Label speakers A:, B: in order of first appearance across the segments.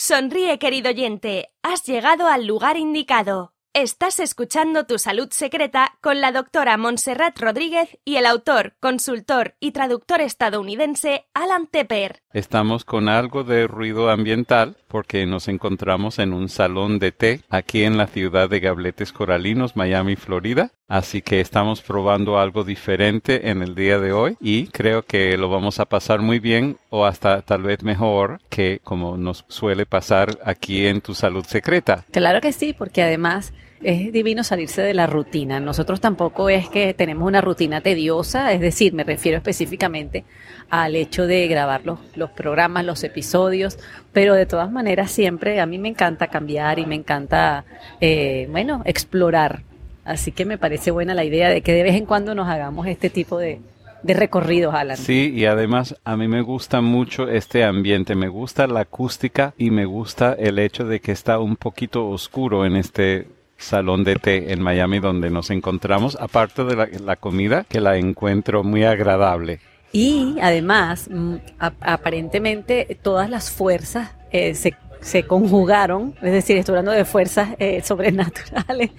A: Sonríe, querido oyente, has llegado al lugar indicado. Estás escuchando Tu Salud Secreta con la doctora Montserrat Rodríguez y el autor, consultor y traductor estadounidense Alan Tepper.
B: Estamos con algo de ruido ambiental porque nos encontramos en un salón de té aquí en la ciudad de Gabletes Coralinos, Miami, Florida. Así que estamos probando algo diferente en el día de hoy y creo que lo vamos a pasar muy bien o hasta tal vez mejor que como nos suele pasar aquí en tu salud secreta.
C: Claro que sí, porque además es divino salirse de la rutina. Nosotros tampoco es que tenemos una rutina tediosa, es decir, me refiero específicamente al hecho de grabar los, los programas, los episodios, pero de todas maneras siempre a mí me encanta cambiar y me encanta, eh, bueno, explorar. Así que me parece buena la idea de que de vez en cuando nos hagamos este tipo de, de recorridos, Alan.
B: Sí, y además a mí me gusta mucho este ambiente, me gusta la acústica y me gusta el hecho de que está un poquito oscuro en este salón de té en Miami donde nos encontramos, aparte de la, la comida que la encuentro muy agradable.
C: Y además, mm, aparentemente todas las fuerzas eh, se, se, conjugaron, es decir, estoy hablando de fuerzas eh, sobrenaturales,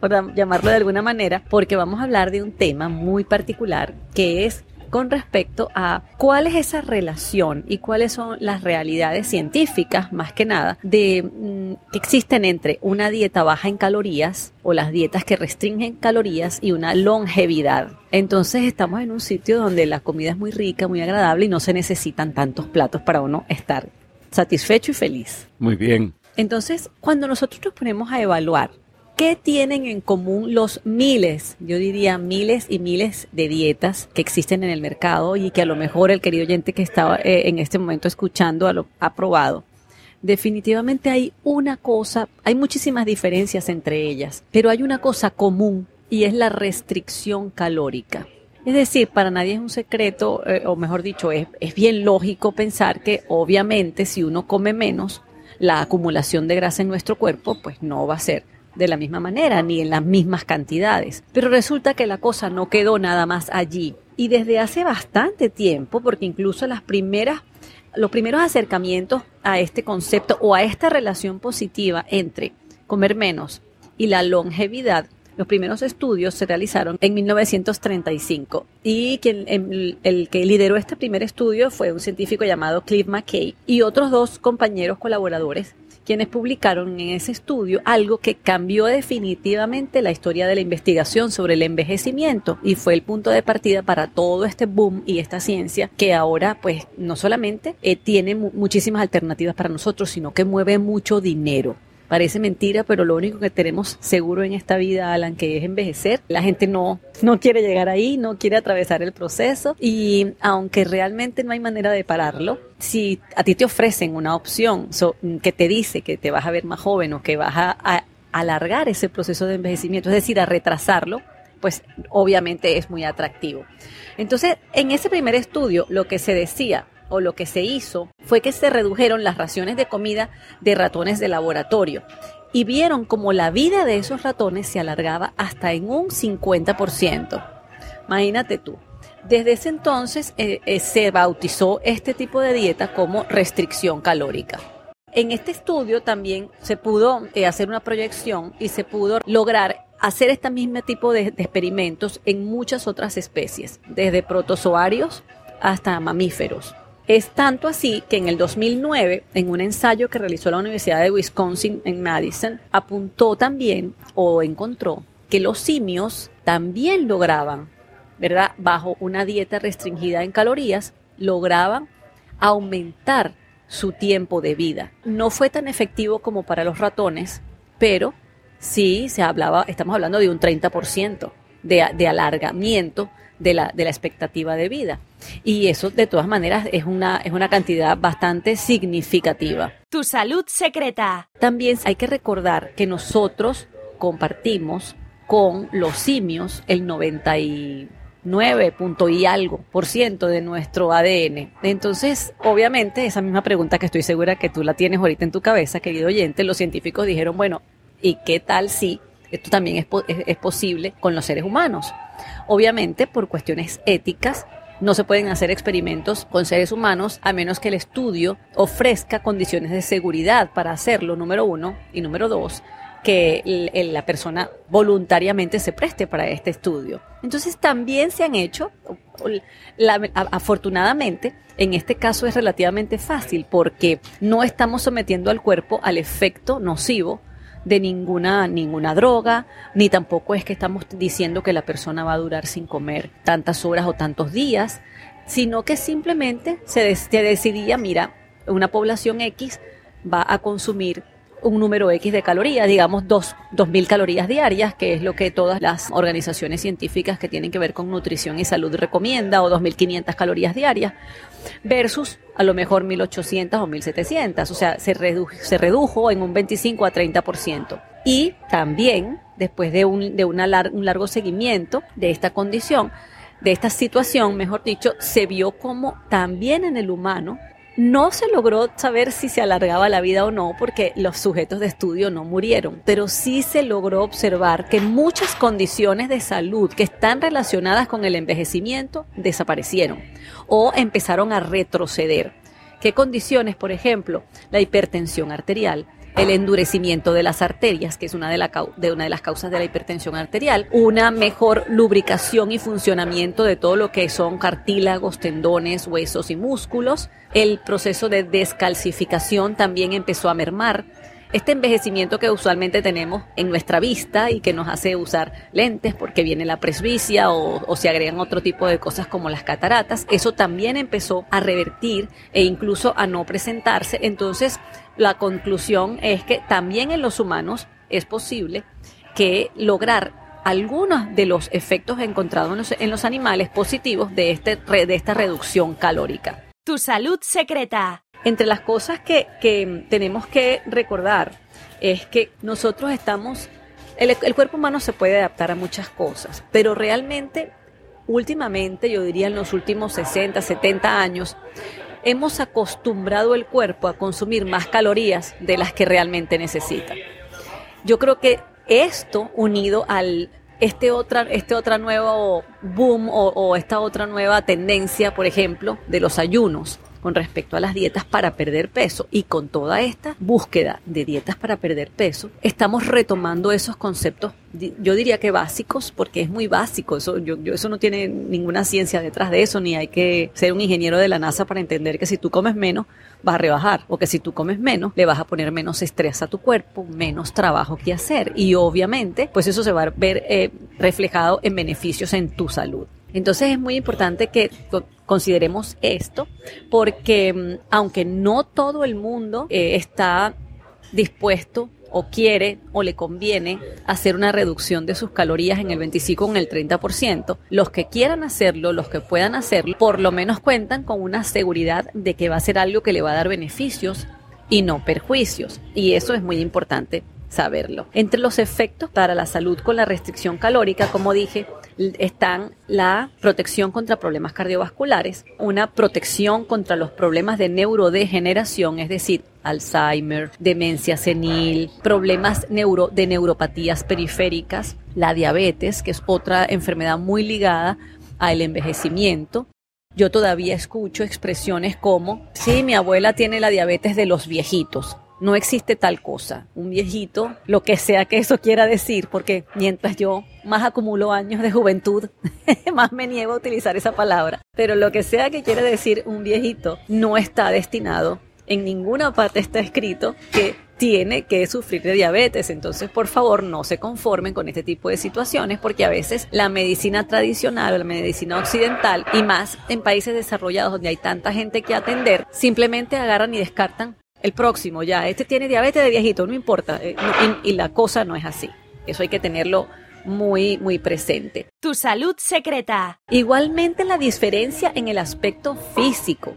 C: por llamarlo de alguna manera, porque vamos a hablar de un tema muy particular que es con respecto a cuál es esa relación y cuáles son las realidades científicas, más que nada, de mm, que existen entre una dieta baja en calorías o las dietas que restringen calorías y una longevidad. Entonces estamos en un sitio donde la comida es muy rica, muy agradable y no se necesitan tantos platos para uno estar satisfecho y feliz.
B: Muy bien.
C: Entonces, cuando nosotros nos ponemos a evaluar ¿Qué tienen en común los miles, yo diría miles y miles de dietas que existen en el mercado y que a lo mejor el querido oyente que estaba eh, en este momento escuchando lo, ha probado? Definitivamente hay una cosa, hay muchísimas diferencias entre ellas, pero hay una cosa común y es la restricción calórica. Es decir, para nadie es un secreto, eh, o mejor dicho, es, es bien lógico pensar que obviamente si uno come menos, la acumulación de grasa en nuestro cuerpo pues no va a ser de la misma manera ni en las mismas cantidades. Pero resulta que la cosa no quedó nada más allí. Y desde hace bastante tiempo, porque incluso las primeras los primeros acercamientos a este concepto o a esta relación positiva entre comer menos y la longevidad los primeros estudios se realizaron en 1935 y quien, el, el, que lideró este primer estudio fue un científico llamado Cliff McKay y otros dos compañeros colaboradores quienes publicaron en ese estudio algo que cambió definitivamente la historia de la investigación sobre el envejecimiento y fue el punto de partida para todo este boom y esta ciencia que ahora pues no solamente eh, tiene muchísimas alternativas para nosotros, sino que mueve mucho dinero. Parece mentira, pero lo único que tenemos seguro en esta vida, Alan, que es envejecer. La gente no, no quiere llegar ahí, no quiere atravesar el proceso y aunque realmente no hay manera de pararlo, si a ti te ofrecen una opción que te dice que te vas a ver más joven o que vas a, a alargar ese proceso de envejecimiento, es decir, a retrasarlo, pues obviamente es muy atractivo. Entonces, en ese primer estudio, lo que se decía o lo que se hizo fue que se redujeron las raciones de comida de ratones de laboratorio y vieron como la vida de esos ratones se alargaba hasta en un 50%. Imagínate tú. Desde ese entonces eh, eh, se bautizó este tipo de dieta como restricción calórica. En este estudio también se pudo eh, hacer una proyección y se pudo lograr hacer este mismo tipo de, de experimentos en muchas otras especies, desde protozoarios hasta mamíferos. Es tanto así que en el 2009, en un ensayo que realizó la Universidad de Wisconsin en Madison, apuntó también o encontró que los simios también lograban, ¿verdad? Bajo una dieta restringida en calorías, lograban aumentar su tiempo de vida. No fue tan efectivo como para los ratones, pero sí se hablaba, estamos hablando de un 30% de, de alargamiento de la, de la expectativa de vida. Y eso, de todas maneras, es una, es una cantidad bastante significativa.
A: Tu salud secreta.
C: También hay que recordar que nosotros compartimos con los simios el 99 punto y algo por ciento de nuestro ADN. Entonces, obviamente, esa misma pregunta que estoy segura que tú la tienes ahorita en tu cabeza, querido oyente, los científicos dijeron, bueno, ¿y qué tal si esto también es, es, posible con los seres humanos? Obviamente, por cuestiones éticas, no se pueden hacer experimentos con seres humanos a menos que el estudio ofrezca condiciones de seguridad para hacerlo, número uno, y número dos, que la persona voluntariamente se preste para este estudio. Entonces también se han hecho, afortunadamente, en este caso es relativamente fácil porque no estamos sometiendo al cuerpo al efecto nocivo de ninguna, ninguna droga, ni tampoco es que estamos diciendo que la persona va a durar sin comer tantas horas o tantos días, sino que simplemente se, se decidía, mira, una población X va a consumir un número X de calorías, digamos dos, 2.000 calorías diarias, que es lo que todas las organizaciones científicas que tienen que ver con nutrición y salud recomienda, o 2.500 calorías diarias, versus a lo mejor 1.800 o 1.700, o sea, se, se redujo en un 25 a 30%. Y también, después de, un, de una un largo seguimiento de esta condición, de esta situación, mejor dicho, se vio como también en el humano no se logró saber si se alargaba la vida o no porque los sujetos de estudio no murieron, pero sí se logró observar que muchas condiciones de salud que están relacionadas con el envejecimiento desaparecieron o empezaron a retroceder. ¿Qué condiciones? Por ejemplo, la hipertensión arterial, el endurecimiento de las arterias, que es una de, una de las causas de la hipertensión arterial, una mejor lubricación y funcionamiento de todo lo que son cartílagos, tendones, huesos y músculos. El proceso de descalcificación también empezó a mermar este envejecimiento que usualmente tenemos en nuestra vista y que nos hace usar lentes porque viene la presbicia o, se agregan otro tipo de cosas como las cataratas, eso también empezó a revertir e incluso a no presentarse. Entonces, la conclusión es que también en los humanos es posible que lograr algunos de los efectos encontrados en los, en los animales positivos de, este, de esta reducción calórica.
A: Tu salud secreta.
C: Entre las cosas que, tenemos que recordar es que nosotros estamos, el, cuerpo humano se puede adaptar a muchas cosas, pero realmente últimamente, yo diría en los últimos 60, 70 años, hemos acostumbrado el cuerpo a consumir más calorías de las que realmente necesita. Yo creo que esto unido al este otra, este otra nuevo boom o, o esta otra nueva tendencia, por ejemplo, de los ayunos, con respecto a las dietas para perder peso. Y con toda esta búsqueda de dietas para perder peso, estamos retomando esos conceptos, yo diría que básicos, porque es muy básico, eso, yo, eso no tiene ninguna ciencia detrás de eso, ni hay que ser un ingeniero de la NASA para entender que si tú comes menos, vas a rebajar, o que si tú comes menos, le vas a poner menos estrés a tu cuerpo, menos trabajo que hacer, y obviamente, pues eso se va a ver eh, reflejado en beneficios en tu salud. Entonces es muy importante que consideremos esto porque mm, aunque no todo el mundo eh, está dispuesto o quiere o le conviene hacer una reducción de sus calorías en el 25 o en el 30%, los que quieran hacerlo, los que puedan hacerlo, por lo menos cuentan con una seguridad de que va a ser algo que le va a dar beneficios y no perjuicios. Y eso es muy importante saberlo. Entre los efectos para la salud con la restricción calórica, como dije, están la protección contra problemas cardiovasculares, una protección contra los problemas de neurodegeneración, es decir, Alzheimer, demencia senil, problemas de neuropatías periféricas, la diabetes, que es otra enfermedad muy ligada al envejecimiento. Yo todavía escucho expresiones como, sí, mi abuela tiene la diabetes de los viejitos. No existe tal cosa. Un viejito, lo que sea que eso quiera decir, porque mientras yo más acumulo años de juventud, más me niego a utilizar esa palabra. Pero lo que sea que quiera decir un viejito, no está destinado, en ninguna parte está escrito que tiene que sufrir de diabetes. Entonces, por favor, no se conformen con este tipo de situaciones porque a veces la medicina tradicional o la medicina occidental y más en países desarrollados donde hay tanta gente que atender, simplemente agarran y descartan el próximo ya, este tiene diabetes de viejito, no importa, eh, y, la cosa no es así. Eso hay que tenerlo muy, muy presente.
A: Tu salud secreta.
C: Igualmente la diferencia en el aspecto físico.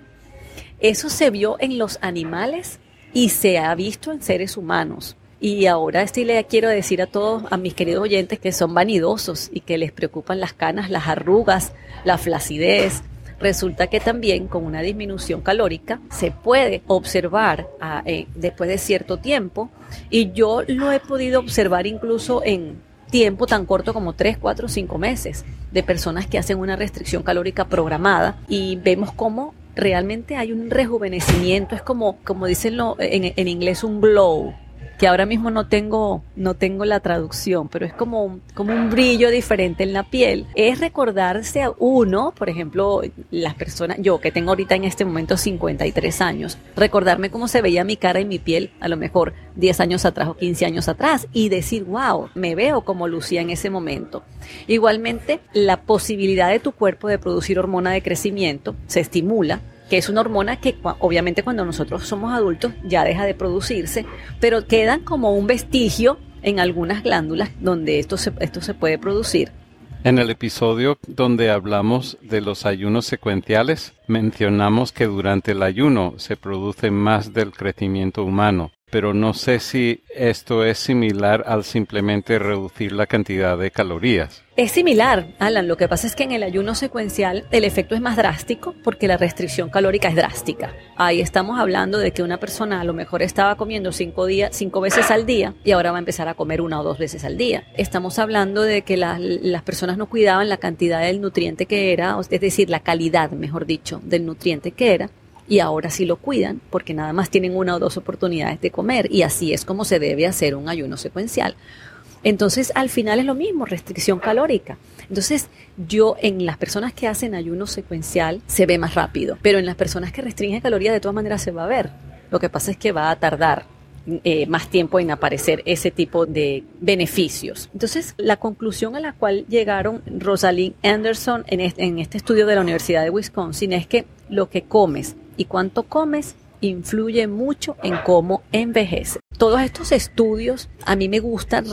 C: Eso se vio en los animales y se ha visto en seres humanos. Y ahora sí le quiero decir a todos, a mis queridos oyentes que son vanidosos y que les preocupan las canas, las arrugas, la flacidez, resulta que también con una disminución calórica se puede observar ah, eh, después de cierto tiempo. Y yo lo he podido observar incluso en, tiempo tan corto como 3, 4, 5 meses de personas que hacen una restricción calórica programada y vemos cómo realmente hay un rejuvenecimiento, es como, como dicen en, en inglés, un glow, que ahora mismo no tengo, no tengo la traducción, pero es como, como un brillo diferente en la piel. Es recordarse a uno, por ejemplo, las personas, yo que tengo ahorita en este momento 53 años, recordarme cómo se veía mi cara y mi piel a lo mejor 10 años atrás o 15 años atrás y decir, wow, me veo como lucía en ese momento. Igualmente, la posibilidad de tu cuerpo de producir hormona de crecimiento se estimula que es una hormona que obviamente cuando nosotros somos adultos ya deja de producirse, pero quedan como un vestigio en algunas glándulas donde esto esto se puede producir.
B: En el episodio donde hablamos de los ayunos secuenciales, mencionamos que durante el ayuno se produce más del crecimiento humano, pero no sé si esto es similar al simplemente reducir la cantidad de calorías.
C: Es similar, Alan. Lo que pasa es que en el ayuno secuencial el efecto es más drástico porque la restricción calórica es drástica. Ahí estamos hablando de que una persona a lo mejor estaba comiendo cinco, días, cinco veces al día y ahora va a empezar a comer una o dos veces al día. Estamos hablando de que las personas no cuidaban la cantidad del nutriente que era, es decir, la calidad, mejor dicho, del nutriente que era y ahora sí lo cuidan porque nada más tienen una o dos oportunidades de comer y así es como se debe hacer un ayuno secuencial. Entonces, al final es lo mismo, restricción calórica. Entonces, yo en las personas que hacen ayuno secuencial se ve más rápido, pero en las personas que restringen calorías de todas maneras se va a ver. Lo que pasa es que va a tardar eh, más tiempo en aparecer ese tipo de beneficios. Entonces, la conclusión a la cual llegaron Rosalind Anderson en en este estudio de la Universidad de Wisconsin es que lo que comes y cuánto comes influye mucho en cómo envejece. Todos estos estudios a mí me gusta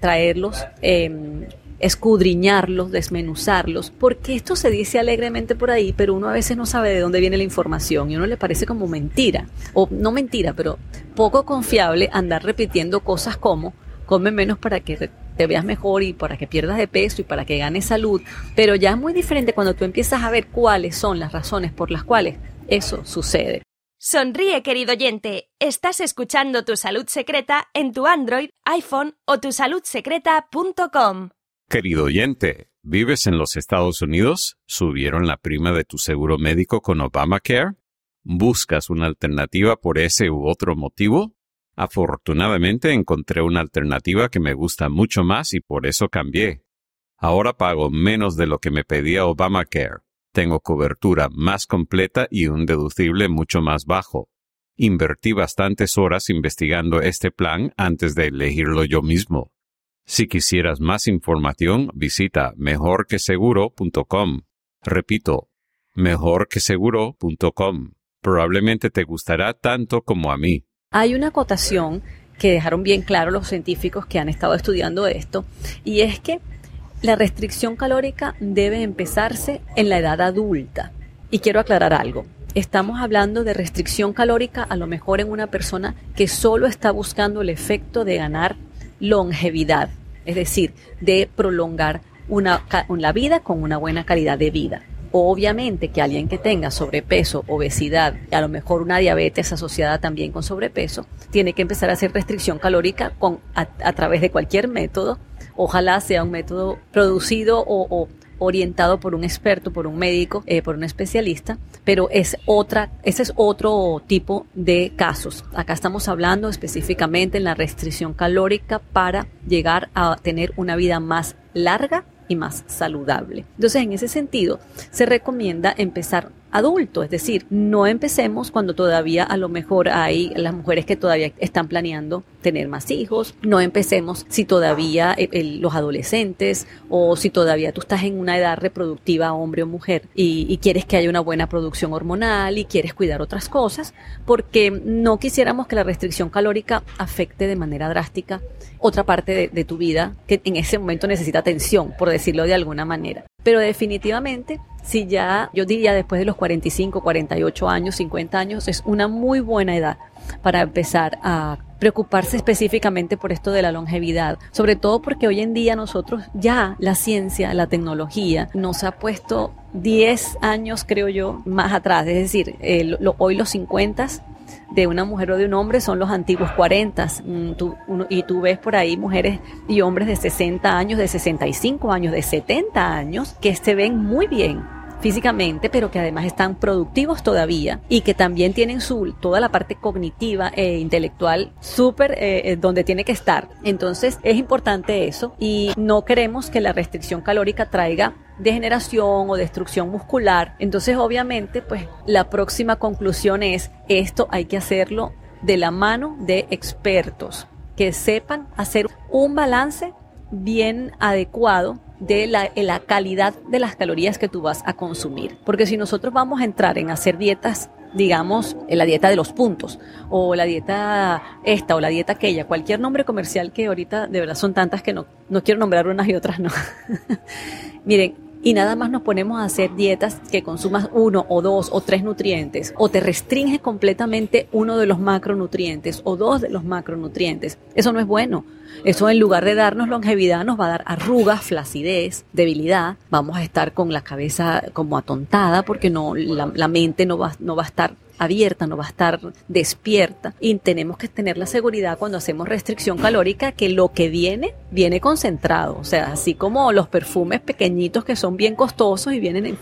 C: traerlos, em, escudriñarlos, desmenuzarlos, porque esto se dice alegremente por ahí, pero uno a veces no sabe de dónde viene la información y uno le parece como mentira, o no mentira, pero poco confiable andar repitiendo cosas como come menos para que te veas mejor y para que pierdas de peso y para que ganes salud, pero ya es muy diferente cuando tú empiezas a ver cuáles son las razones por las cuales eso sucede.
A: Sonríe, querido oyente. Estás escuchando Tu Salud Secreta en tu Android, iPhone o tusaludsecreta.com.
B: Querido oyente, ¿vives en los Estados Unidos? ¿Subieron la prima de tu seguro médico con Obamacare? ¿Buscas una alternativa por ese u otro motivo? Afortunadamente encontré una alternativa que me gusta mucho más y por eso cambié. Ahora pago menos de lo que me pedía Obamacare tengo cobertura más completa y un deducible mucho más bajo. Invertí bastantes horas investigando este plan antes de elegirlo yo mismo. Si quisieras más información, visita mejorqueseguro.com. Repito, mejorqueseguro.com. Probablemente te gustará tanto como a mí.
C: Hay una acotación que dejaron bien claro los científicos que han estado estudiando esto, y es que la restricción calórica debe empezarse en la edad adulta. Y quiero aclarar algo. Estamos hablando de restricción calórica a lo mejor en una persona que solo está buscando el efecto de ganar longevidad, es decir, de prolongar una, la vida con una buena calidad de vida. Obviamente que alguien que tenga sobrepeso, obesidad y a lo mejor una diabetes asociada también con sobrepeso, tiene que empezar a hacer restricción calórica con, a través de cualquier método Ojalá sea un método producido o, orientado por un experto, por un médico, eh, por un especialista, pero es otra, ese es otro tipo de casos. Acá estamos hablando específicamente en la restricción calórica para llegar a tener una vida más larga y más saludable. Entonces, en ese sentido, se recomienda empezar adulto, es decir, no empecemos cuando todavía a lo mejor hay las mujeres que todavía están planeando tener más hijos, no empecemos si todavía eh, los adolescentes o si todavía tú estás en una edad reproductiva, hombre o mujer, y, quieres que haya una buena producción hormonal y quieres cuidar otras cosas, porque no quisiéramos que la restricción calórica afecte de manera drástica otra parte de tu vida que en ese momento necesita atención, por decirlo de alguna manera. Pero definitivamente, si ya, yo diría después de los 45, 48 años, 50 años, es una muy buena edad para empezar a preocuparse específicamente por esto de la longevidad, sobre todo porque hoy en día nosotros ya la ciencia, la tecnología nos ha puesto 10 años, creo yo, más atrás, es decir, hoy los 50 de una mujer o de un hombre son los antiguos 40 mm, y tú ves por ahí mujeres y hombres de 60 años, de 65 años, de 70 años que se ven muy bien físicamente, pero que además están productivos todavía y que también tienen su toda la parte cognitiva e intelectual súper eh, eh, donde tiene que estar. Entonces es importante eso y no queremos que la restricción calórica traiga degeneración o destrucción muscular. Entonces obviamente pues la próxima conclusión es esto hay que hacerlo de la mano de expertos que sepan hacer un balance bien adecuado de la, calidad de las calorías que tú vas a consumir. Porque si nosotros vamos a entrar en hacer dietas, digamos, en la dieta de los puntos, o la dieta esta, o la dieta aquella, cualquier nombre comercial que ahorita de verdad son tantas que no, no quiero nombrar unas y otras, no. Miren, y nada más nos ponemos a hacer dietas que consumas uno o dos o tres nutrientes o te restringes completamente uno de los macronutrientes o dos de los macronutrientes. Eso no es bueno. Eso en lugar de darnos longevidad nos va a dar arrugas, flacidez, debilidad. Vamos a estar con la cabeza como atontada porque no la, la mente no va, no va a estar abierta, no va a estar despierta y tenemos que tener la seguridad cuando hacemos restricción calórica que lo que viene, viene concentrado. O sea, así como los perfumes pequeñitos que son bien costosos y vienen en,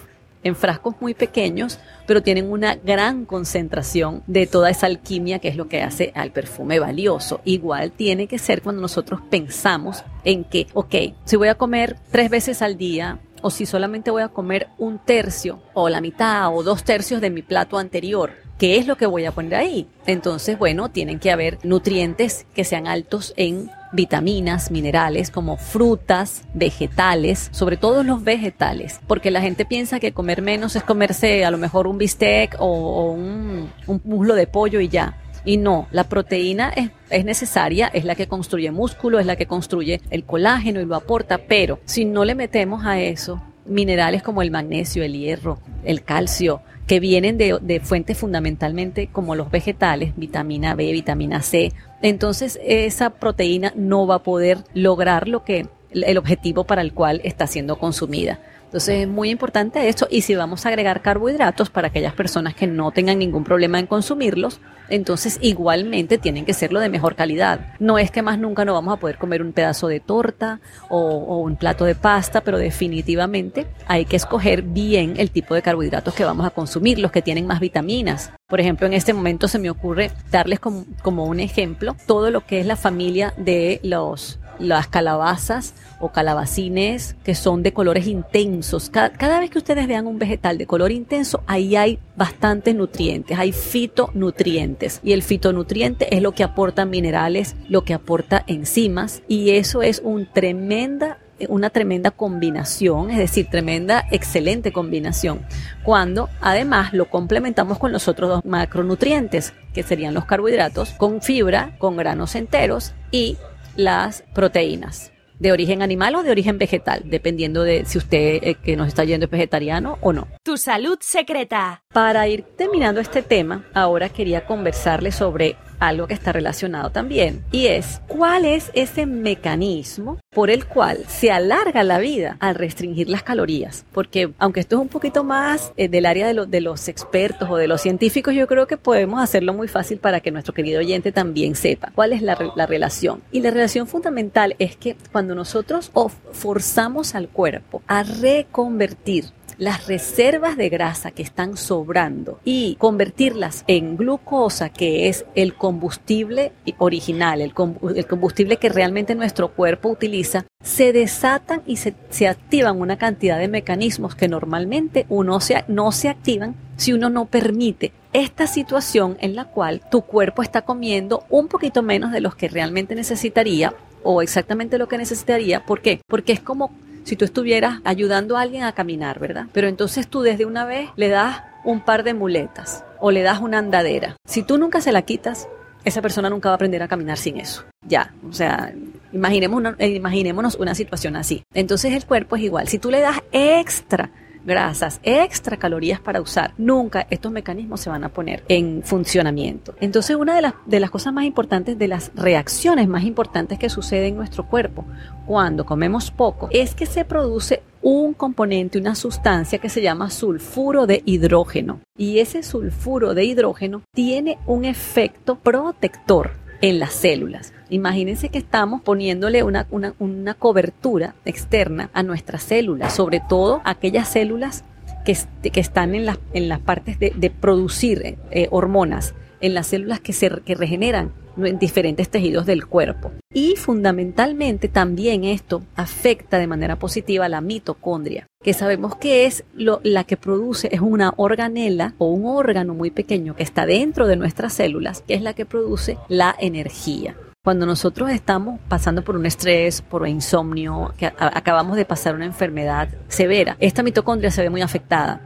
C: en frascos muy pequeños, pero tienen una gran concentración de toda esa alquimia que es lo que hace al perfume valioso. Igual tiene que ser cuando nosotros pensamos en que, ok, si voy a comer tres veces al día, o si solamente voy a comer un tercio o la mitad o dos tercios de mi plato anterior, ¿qué es lo que voy a poner ahí? Entonces, bueno, tienen que haber nutrientes que sean altos en vitaminas, minerales como frutas, vegetales, sobre todo los vegetales, porque la gente piensa que comer menos es comerse a lo mejor un bistec o, un, muslo de pollo y ya. Y no, la proteína es, necesaria, es la que construye músculo, es la que construye el colágeno y lo aporta, pero si no le metemos a eso minerales como el magnesio, el hierro, el calcio, que vienen de, de, fuentes fundamentalmente como los vegetales, vitamina B, vitamina C. Entonces esa proteína no va a poder lograr lo que el objetivo para el cual está siendo consumida. Entonces es muy importante esto y si vamos a agregar carbohidratos para aquellas personas que no tengan ningún problema en consumirlos, entonces igualmente tienen que serlo de mejor calidad. No es que más nunca no vamos a poder comer un pedazo de torta o, un plato de pasta, pero definitivamente hay que escoger bien el tipo de carbohidratos que vamos a consumir, los que tienen más vitaminas. Por ejemplo, en este momento se me ocurre darles como un ejemplo todo lo que es la familia de los las calabazas o calabacines que son de colores intensos. Cada, vez que ustedes vean un vegetal de color intenso, ahí hay bastantes nutrientes, hay fitonutrientes. Y el fitonutriente es lo que aporta minerales, lo que aporta enzimas, y eso es tremenda una tremenda combinación, es decir, tremenda, excelente combinación, cuando además lo complementamos con los otros dos macronutrientes, que serían los carbohidratos, con fibra, con granos enteros y las proteínas de origen animal o de origen vegetal, dependiendo de si usted eh, que nos está yendo es vegetariano o no.
A: Tu salud secreta.
C: Para ir terminando este tema, ahora quería conversarle sobre algo que está relacionado también y es cuál es ese mecanismo por el cual se alarga la vida al restringir las calorías porque aunque esto es un poquito más eh, del área de, de los expertos o de los científicos yo creo que podemos hacerlo muy fácil para que nuestro querido oyente también sepa cuál es la, la relación. Y la relación fundamental es que cuando nosotros forzamos al cuerpo a reconvertir las reservas de grasa que están sobrando y convertirlas en glucosa, que es el combustible original, el, combustible que realmente nuestro cuerpo utiliza, se desatan y se, activan una cantidad de mecanismos que normalmente uno se, no se activan si uno no permite esta situación en la cual tu cuerpo está comiendo un poquito menos de los que realmente necesitaría o exactamente lo que necesitaría. ¿Por qué? Porque es como si tú estuvieras ayudando a alguien a caminar, ¿verdad? Pero entonces tú desde una vez le das un par de muletas o le das una andadera. Si tú nunca se la quitas, esa persona nunca va a aprender a caminar sin eso. Ya, o sea, imaginemos una, imaginémonos una situación así. Entonces el cuerpo es igual. Si tú le das extra grasas, extra calorías para usar, nunca estos mecanismos se van a poner en funcionamiento. Entonces, una de las, de las cosas más importantes, de las reacciones más importantes que sucede en nuestro cuerpo cuando comemos poco, es que se produce un componente, una sustancia que se llama sulfuro de hidrógeno. Y ese sulfuro de hidrógeno tiene un efecto protector en las células. Imagínense que estamos poniéndole una, una, cobertura externa a nuestras células, sobre todo aquellas células que, que están en, las en las partes de, de producir eh, hormonas, en las células que, se, que regeneran en diferentes tejidos del cuerpo. Y fundamentalmente también esto afecta de manera positiva a la mitocondria, que sabemos que es lo, la que produce, es una organela o un órgano muy pequeño que está dentro de nuestras células, que es la que produce la energía. Cuando nosotros estamos pasando por un estrés, por insomnio, que acabamos de pasar una enfermedad severa, esta mitocondria se ve muy afectada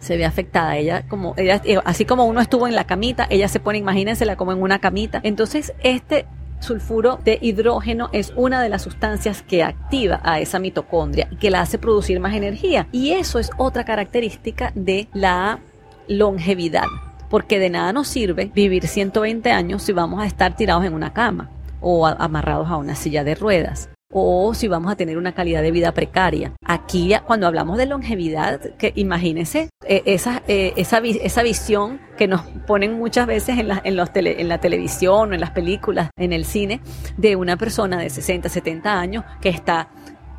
C: se ve afectada. Ella, como, ella, eh, así como uno estuvo en la camita, ella se pone, imagínensela como en una camita. Entonces, este sulfuro de hidrógeno es una de las sustancias que activa a esa mitocondria y que la hace producir más energía. Y eso es otra característica de la longevidad. Porque de nada nos sirve vivir 120 años si vamos a estar tirados en una cama o amarrados a una silla de ruedas o si vamos a tener una calidad de vida precaria. Aquí, cuando hablamos de longevidad, que imagínense eh, esa, eh, esa, esa, visión que nos ponen muchas veces en la, en, los en la televisión en las películas, en el cine, de una persona de 60, 70 años que está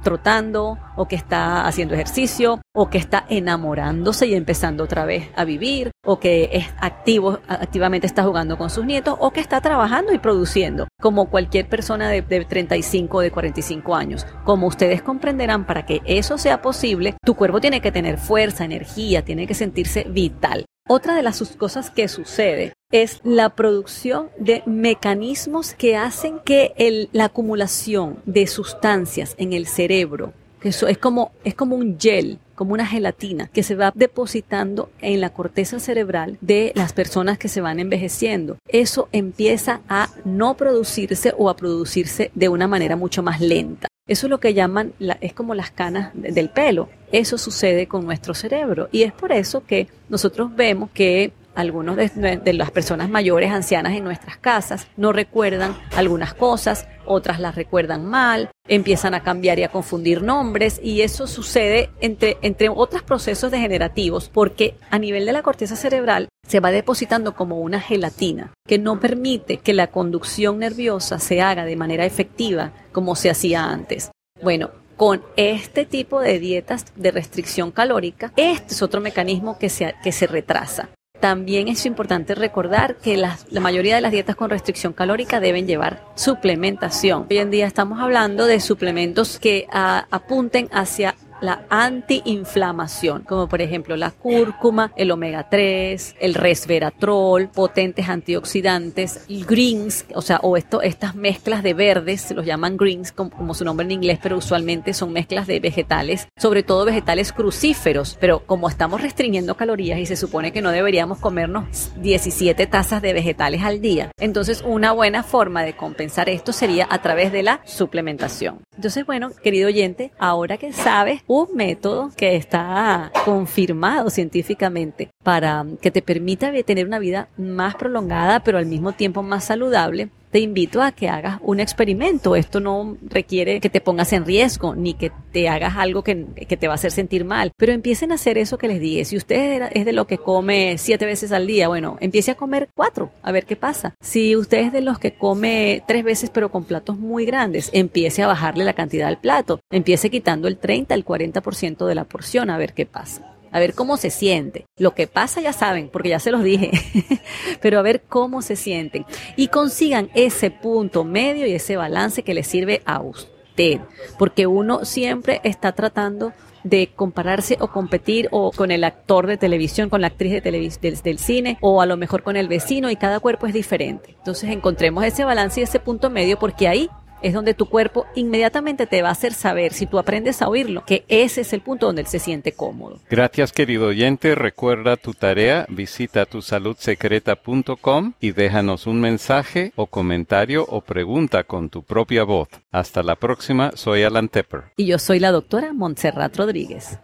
C: trotando o que está haciendo ejercicio o que está enamorándose y empezando otra vez a vivir o que es activo, activamente está jugando con sus nietos o que está trabajando y produciendo como cualquier persona de, de 35 o de 45 años. Como ustedes comprenderán, para que eso sea posible, tu cuerpo tiene que tener fuerza, energía, tiene que sentirse vital. Otra de las cosas que sucede es la producción de mecanismos que hacen que la acumulación de sustancias en el cerebro, que eso es como, es como un gel, como una gelatina que se va depositando en la corteza cerebral de las personas que se van envejeciendo. Eso empieza a no producirse o a producirse de una manera mucho más lenta. Eso es lo que llaman, es como las canas del pelo. Eso sucede con nuestro cerebro y es por eso que nosotros vemos que algunos de, las personas mayores, ancianas en nuestras casas, no recuerdan algunas cosas, otras las recuerdan mal, empiezan a cambiar y a confundir nombres y eso sucede entre, otros procesos degenerativos porque a nivel de la corteza cerebral se va depositando como una gelatina que no permite que la conducción nerviosa se haga de manera efectiva como se hacía antes. Bueno, con este tipo de dietas de restricción calórica, este es otro mecanismo que se, que se retrasa. También es importante recordar que la, mayoría de las dietas con restricción calórica deben llevar suplementación. Hoy en día estamos hablando de suplementos que apunten hacia la antiinflamación, como por ejemplo la cúrcuma, el omega 3, el resveratrol, potentes antioxidantes, greens, o sea, o esto, estas mezclas de verdes, se los llaman greens como, su nombre en inglés, pero usualmente son mezclas de vegetales, sobre todo vegetales crucíferos, pero como estamos restringiendo calorías y se supone que no deberíamos comernos 17 tazas de vegetales al día, entonces una buena forma de compensar esto sería a través de la suplementación. Entonces, bueno, querido oyente, ahora que sabes un método que está confirmado científicamente para que te permita tener una vida más prolongada, pero al mismo tiempo más saludable, te invito a que hagas un experimento. Esto no requiere que te pongas en riesgo ni que te hagas algo que, te va a hacer sentir mal, pero empiecen a hacer eso que les dije. Si usted es de lo que come siete veces al día, bueno, empiece a comer cuatro, a ver qué pasa. Si usted es de los que come tres veces pero con platos muy grandes, empiece a bajarle la cantidad al plato. Empiece quitando el 30, el 40% de la porción, a ver qué pasa a ver cómo se siente. Lo que pasa ya saben, porque ya se los dije, pero a ver cómo se sienten y consigan ese punto medio y ese balance que les sirve a usted, porque uno siempre está tratando de compararse o competir o con el actor de televisión, con la actriz de del, del, cine o a lo mejor con el vecino y cada cuerpo es diferente. Entonces encontremos ese balance y ese punto medio porque ahí es donde tu cuerpo inmediatamente te va a hacer saber, si tú aprendes a oírlo, que ese es el punto donde él se siente cómodo.
B: Gracias, querido oyente. Recuerda tu tarea, visita tusaludsecreta.com y déjanos un mensaje o comentario o pregunta con tu propia voz. Hasta la próxima, soy Alan Tepper.
C: Y yo soy la doctora Montserrat Rodríguez.